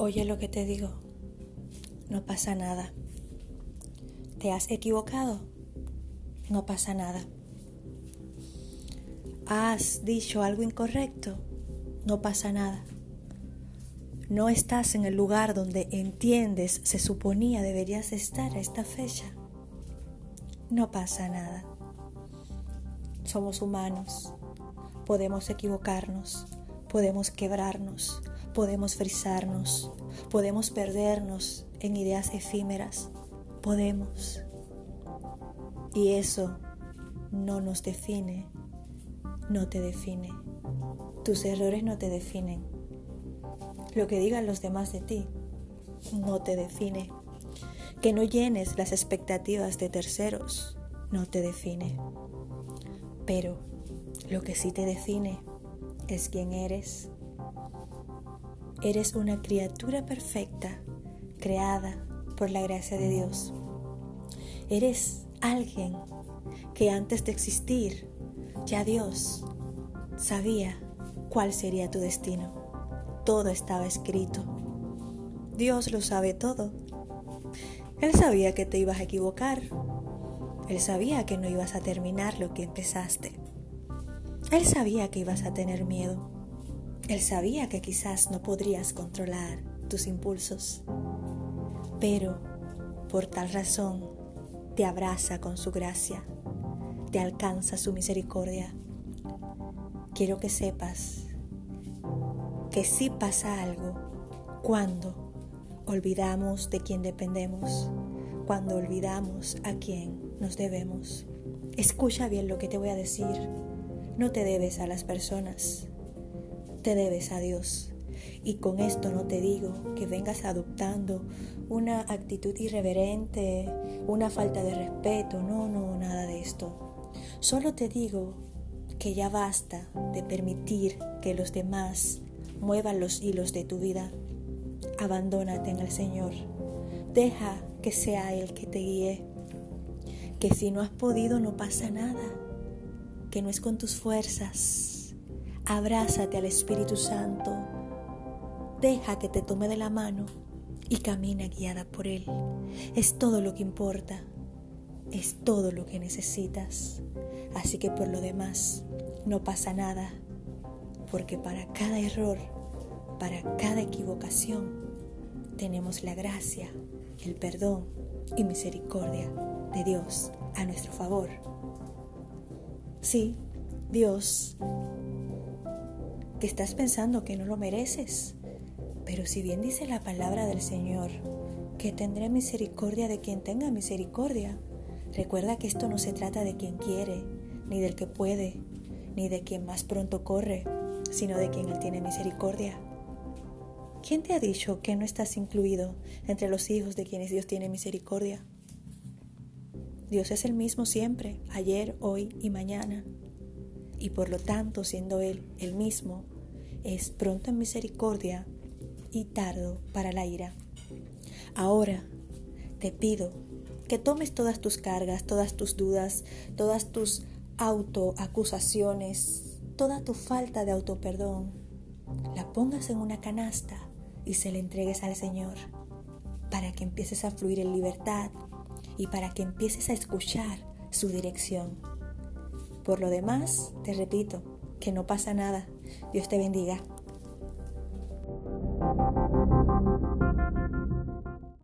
Oye lo que te digo, no pasa nada. ¿Te has equivocado? No pasa nada. ¿Has dicho algo incorrecto? No pasa nada. No estás en el lugar donde entiendes se suponía deberías estar a esta fecha. No pasa nada. Somos humanos. Podemos equivocarnos, podemos quebrarnos, podemos frizarnos, podemos perdernos en ideas efímeras, podemos. Y eso no nos define, no te define. Tus errores no te definen. Lo que digan los demás de ti no te define. Que no llenes las expectativas de terceros no te define. Pero lo que sí te define es quién eres. Eres una criatura perfecta, creada por la gracia de Dios. Eres alguien que antes de existir, ya Dios sabía cuál sería tu destino. Todo estaba escrito. Dios lo sabe todo. Él sabía que te ibas a equivocar. Él sabía que no ibas a terminar lo que empezaste. Él sabía que ibas a tener miedo. Él sabía que quizás no podrías controlar tus impulsos. Pero por tal razón te abraza con su gracia, te alcanza su misericordia. Quiero que sepas que si pasa algo cuando olvidamos de quién dependemos, cuando olvidamos a quién nos debemos. Escucha bien lo que te voy a decir. No te debes a las personas, te debes a Dios. Y con esto no te digo que vengas adoptando una actitud irreverente, una falta de respeto, no, no, nada de esto. Solo te digo que ya basta de permitir que los demás muevan los hilos de tu vida. Abandónate en el Señor. Deja que sea Él que te guíe. Que si no has podido no pasa nada que no es con tus fuerzas. Abrázate al Espíritu Santo. Deja que te tome de la mano y camina guiada por Él. Es todo lo que importa. Es todo lo que necesitas. Así que por lo demás, no pasa nada. Porque para cada error, para cada equivocación, tenemos la gracia, el perdón y misericordia de Dios a nuestro favor. Sí, Dios, que estás pensando que no lo mereces. Pero si bien dice la palabra del Señor, que tendré misericordia de quien tenga misericordia, recuerda que esto no se trata de quien quiere, ni del que puede, ni de quien más pronto corre, sino de quien Él tiene misericordia. ¿Quién te ha dicho que no estás incluido entre los hijos de quienes Dios tiene misericordia? Dios es el mismo siempre, ayer, hoy y mañana. Y por lo tanto, siendo Él el mismo, es pronto en misericordia y tardo para la ira. Ahora te pido que tomes todas tus cargas, todas tus dudas, todas tus autoacusaciones, toda tu falta de autoperdón, la pongas en una canasta y se la entregues al Señor para que empieces a fluir en libertad y para que empieces a escuchar su dirección. Por lo demás, te repito, que no pasa nada. Dios te bendiga.